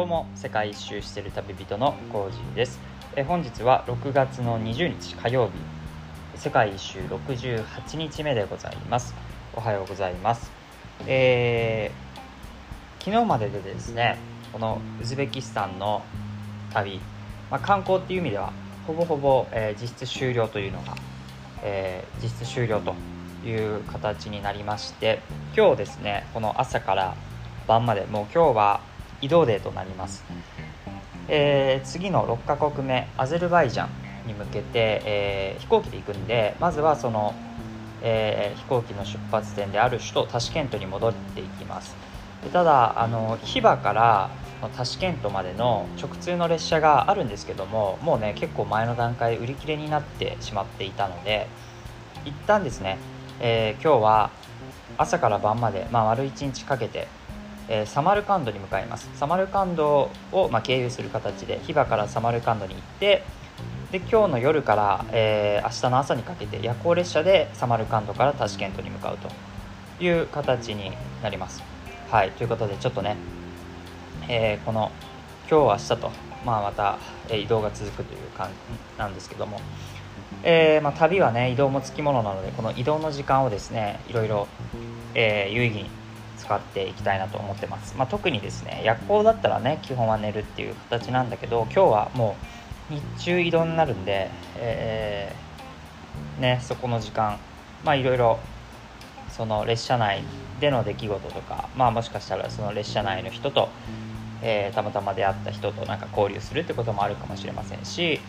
どうも世界一周してる旅人のコージーです。え本日は6月の20日火曜日。世界一周68日目でございます。おはようございます。えー、昨日まででですねこのウズベキスタンの旅、まあ、観光っていう意味ではほぼほぼ、えー、実質終了というのが、えー、実質終了という形になりまして今日ですねこの朝から晩までもう今日は移動デーとなります、えー、次の6カ国目アゼルバイジャンに向けて、えー、飛行機で行くんでまずはその、えー、飛行機の出発点である首都タシケントに戻っていきます。でただあのヒバからタシケントまでの直通の列車があるんですけどももうね結構前の段階売り切れになってしまっていたので一旦ですね、えー、今日は朝から晩まで、まあ、丸1日かけてえ、サマルカンドに向かいますサマルカンドを、まあ、経由する形でヒバからサマルカンドに行ってで今日の夜から、えー、明日の朝にかけて夜行列車でサマルカンドからタシケントに向かうという形になります。はいということでちょっとね、えー、この今日明日と、まあ、また、え移動が続くという感じなんですけども、えー、まあ、旅はね移動もつきものなのでこの移動の時間をですねいろいろ、え有意義に使っていきたいなと思ってます、まあ、特にですね夜行だったらね基本は寝るっていう形なんだけど今日はもう日中移動になるんで、えー、ね、そこの時間まあいろいろその列車内での出来事とか、まあ、もしかしたらその列車内の人と、えー、たまたま出会った人となんか交流するってこともあるかもしれませんし、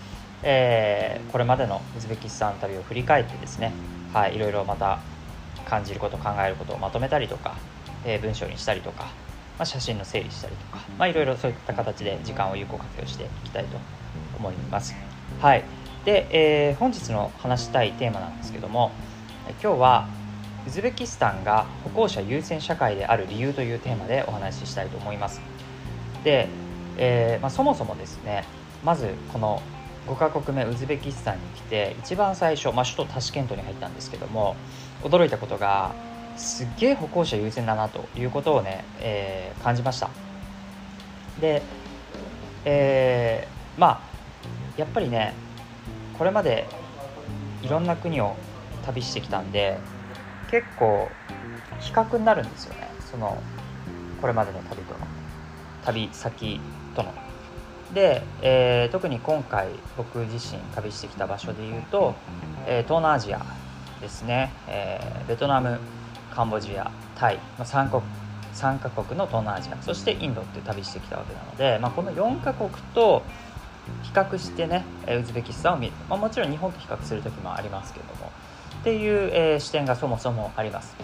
えー、これまでのウズベキスタン旅を振り返ってですね、はい、いろいろまた感じること考えることをまとめたりとかえ文章にしたりとか、まあ、写真の整理したりとか、まあ、いろいろそういった形で時間を有効活用していきたいと思います。はい、で、えー、本日の話したいテーマなんですけども今日はウズベキスタンが歩行者優先社会である理由というテーマでお話ししたいと思います。で、えー、まあ、そもそもですねまずこの5カ国目ウズベキスタンに来て一番最初、まあ、首都タシケントに入ったんですけども驚いたことがすっげえ歩行者優先だなということをね、えー、感じました。で、えー、まあやっぱりねこれまでいろんな国を旅してきたんで結構比較になるんですよね。そのこれまでの旅との旅先との。で、えー、特に今回僕自身旅してきた場所でいうと、えー、東南アジアですね、えー、ベトナムカンボジアタイ、まあ、3, 国3カ国の東南アジアそしてインドって旅してきたわけなので、まあ、この4カ国と比較してねウズベキスタンを見る、まあ、もちろん日本と比較する時もありますけども。っていう、えー、視点がそもそもあります。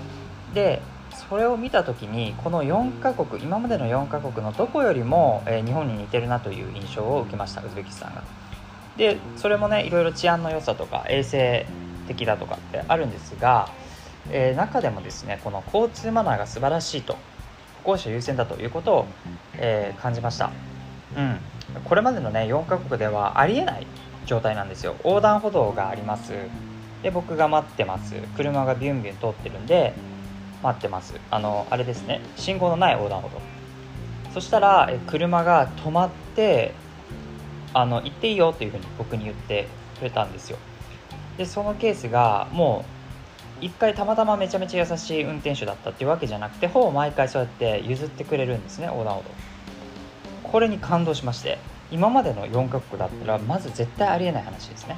でそれを見た時にこの4カ国今までの4カ国のどこよりも、えー、日本に似てるなという印象を受けましたウズベキスタンが。でそれもねいろいろ治安の良さとか衛生的だとかってあるんですがえー、中でもですねこの交通マナーが素晴らしいと歩行者優先だということを、えー、感じました、うん、これまでのね4カ国ではありえない状態なんですよ。横断歩道があります。で僕が待ってます。車がビュンビュン通ってるんで待ってます。あのあれですね。信号のない横断歩道。そしたら車が止まってあの行っていいよっていうふうに僕に言ってくれたんですよ。でそのケースがもう1回たまたまめちゃめちゃ優しい運転手だったっていうわけじゃなくてほぼ毎回そうやって譲ってくれるんですね横断歩道これに感動しまして今までの4カ国だったらまず絶対ありえない話ですね、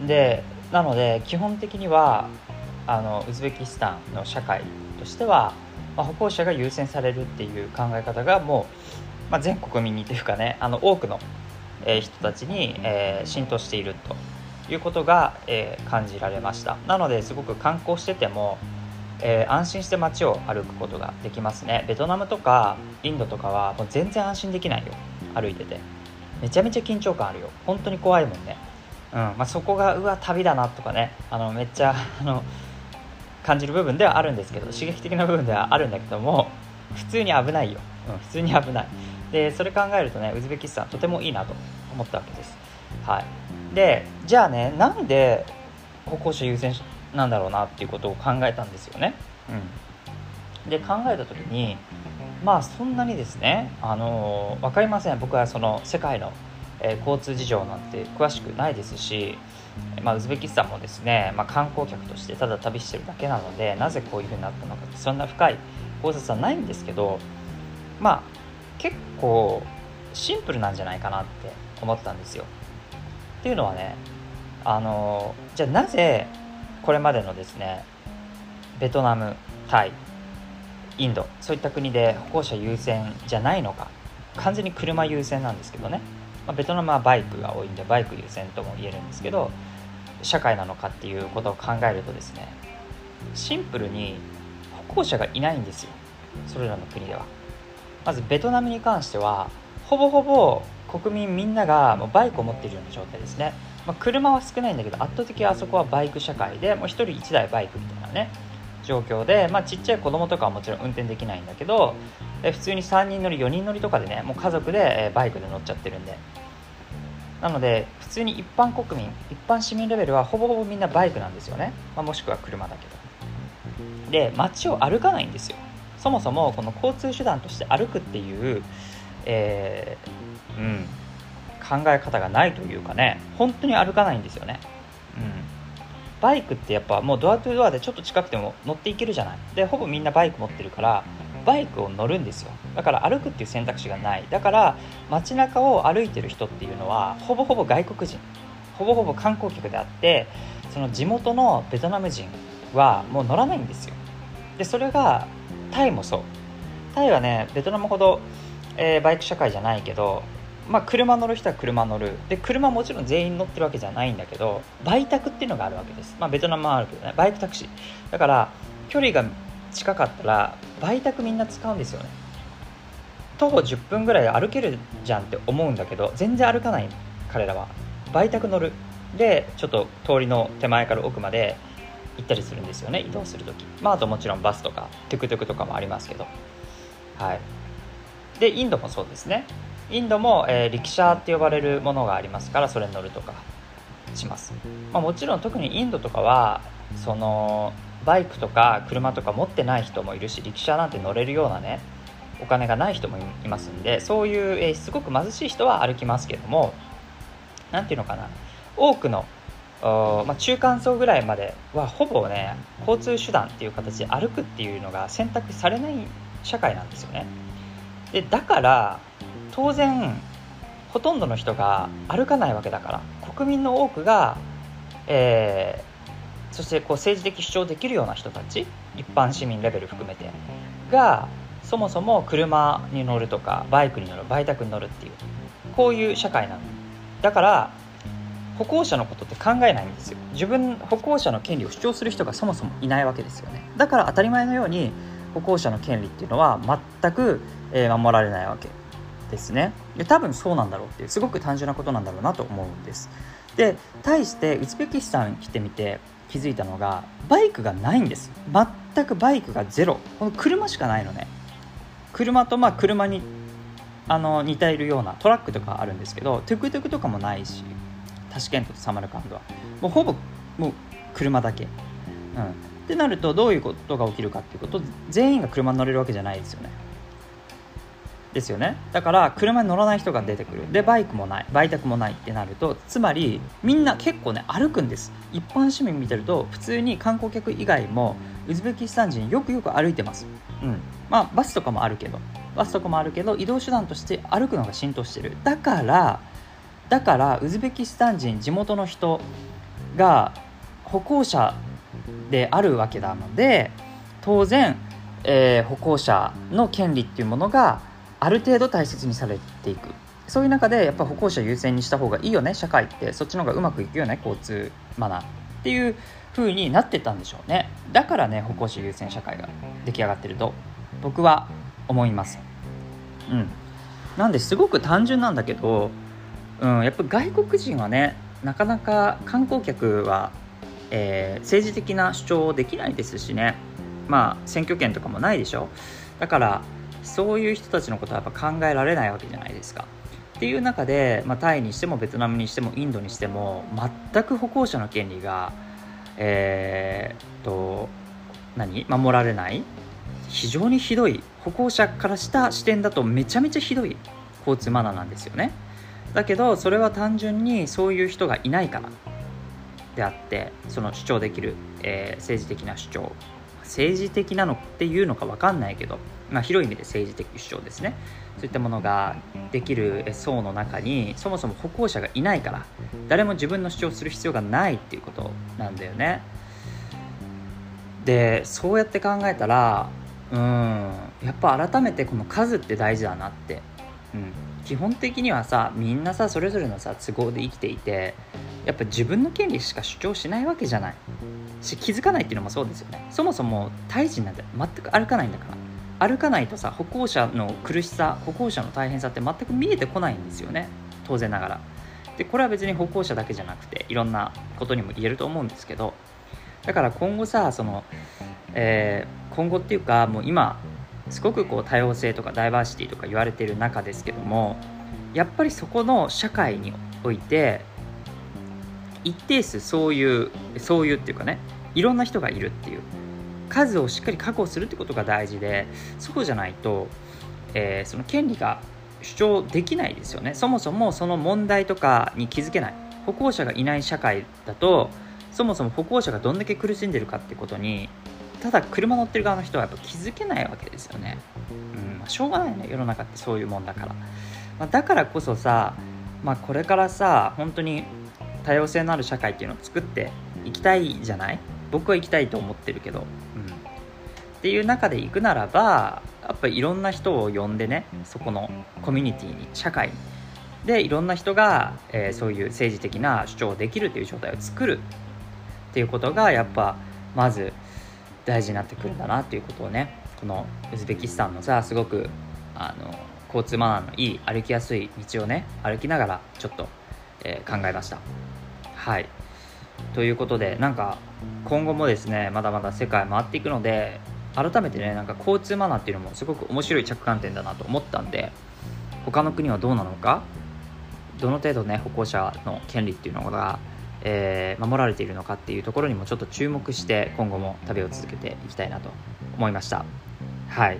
うん、でなので基本的にはあのウズベキスタンの社会としては、まあ、歩行者が優先されるっていう考え方がもう、まあ、全国民にというかねあの多くの、人たちに、えー、浸透していると。いうことが、えー、感じられました。なのですごく観光してても、えー、安心して街を歩くことができますね。ベトナムとかインドとかはもう全然安心できないよ。歩いてて。めちゃめちゃ緊張感あるよ。本当に怖いもんね。うん。まあ、そこがうわ旅だなとかね。あのめっちゃ あの感じる部分ではあるんですけど刺激的な部分ではあるんだけども普通に危ないよ、うん、普通に危ない。でそれ考えるとねウズベキスタンとてもいいなと思ったわけです。はい。でじゃあねなんで歩行者優先なんだろうなっていうことを考えたんですよね。うん、で考えた時にまあそんなにですねあの分かりません僕はその世界の、えー、交通事情なんて詳しくないですし、まあ、ウズベキスタンもですね、まあ、観光客としてただ旅してるだけなのでなぜこういうふうになったのかってそんな深い考察はないんですけどまあ結構シンプルなんじゃないかなって思ったんですよ。っていうのはねあのじゃあなぜこれまでのですねベトナムタイインドそういった国で歩行者優先じゃないのか完全に車優先なんですけどね、まあ、ベトナムはバイクが多いんでバイク優先とも言えるんですけど社会なのかっていうことを考えるとですねシンプルに歩行者がいないんですよ。それらの国では。まずベトナムに関してはほぼほぼ国民みんながもうバイクを持っているような状態ですね、まあ、車は少ないんだけど圧倒的にあそこはバイク社会でもう1人1台バイクみたいなね状況で、まあ、ちっちゃい子供とかはもちろん運転できないんだけど普通に3人乗り4人乗りとかでねもう家族でバイクで乗っちゃってるんで。なので普通に一般国民一般市民レベルはほぼほぼみんなバイクなんですよね、まあ、もしくは車だけど。で街を歩かないんですよ。そもそもこの交通手段として歩くっていう、えー、うん、考え方がないというかね。本当に歩かないんですよね、うん、バイクってやっぱもうドアトゥドアでちょっと近くても乗っていけるじゃない。でほぼみんなバイク持ってるからバイクを乗るんですよ。だから歩くっていう選択肢がない。だから街中を歩いてる人っていうのはほぼほぼ外国人。ほぼほぼ観光客であってその地元のベトナム人はもう乗らないんですよ。でそれがタイもそう。タイはねベトナムほど、えー、バイク社会じゃないけどまあ、車乗る人は車乗る。で車もちろん全員乗ってるわけじゃないんだけど売宅っていうのがあるわけです、まあ、ベトナムもあるけどね。バイクタクシー。だから距離が近かったら売宅みんな使うんですよね。徒歩10分ぐらい歩けるじゃんって思うんだけど全然歩かない彼らは。売宅乗る。でちょっと通りの手前から奥まで行ったりするんですよね。移動する時。まああともちろんバスとかトゥクトゥクとかもありますけど。はい。でインドもそうですね。インドも、えー、力車って呼ばれるものがありますからそれに乗るとかします、まあ、もちろん特にインドとかはそのバイクとか車とか持ってない人もいるし力車なんて乗れるようなねお金がない人もいますんでそういう、えー、すごく貧しい人は歩きますけども何ていうのかな。多くのまあ、中間層ぐらいまではほぼね交通手段っていう形で歩くっていうのが選択されない社会なんですよね。でだから当然ほとんどの人が歩かないわけだから国民の多くが、えー、そしてこう政治的主張できるような人たち一般市民レベル含めてがそもそも車に乗るとかバイクに乗る売宅に乗るっていうこういう社会なの。だから歩行者のことって考えないんですよ。自分歩行者の権利を主張する人がそもそもいないわけですよね。だから当たり前のように歩行者の権利っていうのは全く、え守られないわけですね。で多分そうなんだろうっていうすごく単純なことなんだろうなと思うんです。で対してウズベキスタン来てみて気づいたのがバイクがないんです。全くバイクがゼロ。この車しかないのね。車とまあ車にあの似ているようなトラックとかあるんですけどトゥクトゥクとかもないしタシケントとサマルカンドは。もうほぼもう車だけ、うん、ってなるとどういうことが起きるかっていうこと全員が車に乗れるわけじゃないですよね。ですよね。だから車に乗らない人が出てくる。でバイクもない。売却もないってなるとつまりみんな結構ね歩くんです。一般市民見てると普通に観光客以外もウズベキスタン人よくよく歩いてます。うん。まあバスとかもあるけど。バスとかもあるけど移動手段として歩くのが浸透してる。だからだからウズベキスタン人地元の人が歩行者であるわけなので当然、えー、歩行者の権利っていうものがある程度大切にされていく。そういう中でやっぱ歩行者優先にした方がいいよね社会って。そっちの方がうまくいくよね交通マナーっていう風になってたんでしょうね。だからね歩行者優先社会が出来上がってると僕は思います。うん。なんですごく単純なんだけどうん、やっぱ外国人はねなかなか観光客は、えー、政治的な主張できないですしね。まあ選挙権とかもないでしょ。だからそういう人たちのことはやっぱ考えられないわけじゃないですか。っていう中で、まあ、タイにしてもベトナムにしてもインドにしても全く歩行者の権利が、えー、と何？守られない。非常にひどい。歩行者からした視点だとめちゃめちゃひどい。交通マナーなんですよね。だけどそれは単純にそういう人がいないから。であってその主張できる、えー、政治的な主張。政治的なのっていうのか分かんないけど、まあ、広い意味で政治的主張ですね。そういったものができる層の中にそもそも歩行者がいないから誰も自分の主張する必要がないっていうことなんだよね。でそうやって考えたらうんやっぱ改めてこの数って大事だなって、うん、基本的にはさみんなさそれぞれのさ都合で生きていてやっぱ自分の権利しか主張しないわけじゃない。し気づかないっていうのもそうですよね。そもそも胎児なんて全く歩かないんだから。歩かないとさ歩行者の苦しさ歩行者の大変さって全く見えてこないんですよね。当然ながら。でこれは別に歩行者だけじゃなくていろんなことにも言えると思うんですけど。だから今後さその、えー、今後っていうかもう今すごくこう多様性とかダイバーシティとか言われてる中ですけどもやっぱりそこの社会において一定数そういうそういうっていうかねいろんな人がいるっていう数をしっかり確保するってことが大事でそうじゃないと、えー、その権利が主張できないですよね。そもそもその問題とかに気づけない。歩行者がいない社会だとそもそも歩行者がどんだけ苦しんでるかってことにただ車乗ってる側の人はやっぱ気づけないわけですよね、うんまあ、しょうがないね世の中ってそういうもんだから、まあ、だからこそさ、まあ、これからさ本当に多様性のある社会っていうのを作っていきたいじゃない？僕は行きたいと思ってるけど、うん、っていう中で行くならばやっぱいろんな人を呼んでねそこのコミュニティに社会に。でいろんな人が、えー、そういう政治的な主張をできるという状態を作るっていうことがやっぱまず大事になってくるんだなっていうことをねこのウズベキスタンのさすごくあの交通マナーのいい歩きやすい道をね歩きながらちょっと、えー、考えました。はい。ということでなんか今後もですねまだまだ世界回っていくので改めてねなんか交通マナーっていうのもすごく面白い着眼点だなと思ったんで他の国はどうなのかどの程度ね歩行者の権利っていうのが、えー、守られているのかっていうところにもちょっと注目して今後も旅を続けていきたいなと思いました。はい。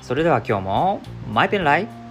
それでは今日もマイペンライ